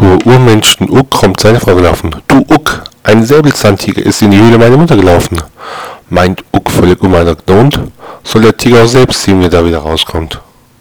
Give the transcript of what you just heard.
Zur Urmenschen Uck kommt seine Frau gelaufen. Du Uck, ein Säbelzahntiger ist in die Höhle meiner Mutter gelaufen. Meint Uck völlig unbeeindruckt. Und? Soll der Tiger auch selbst sehen, wie er da wieder rauskommt?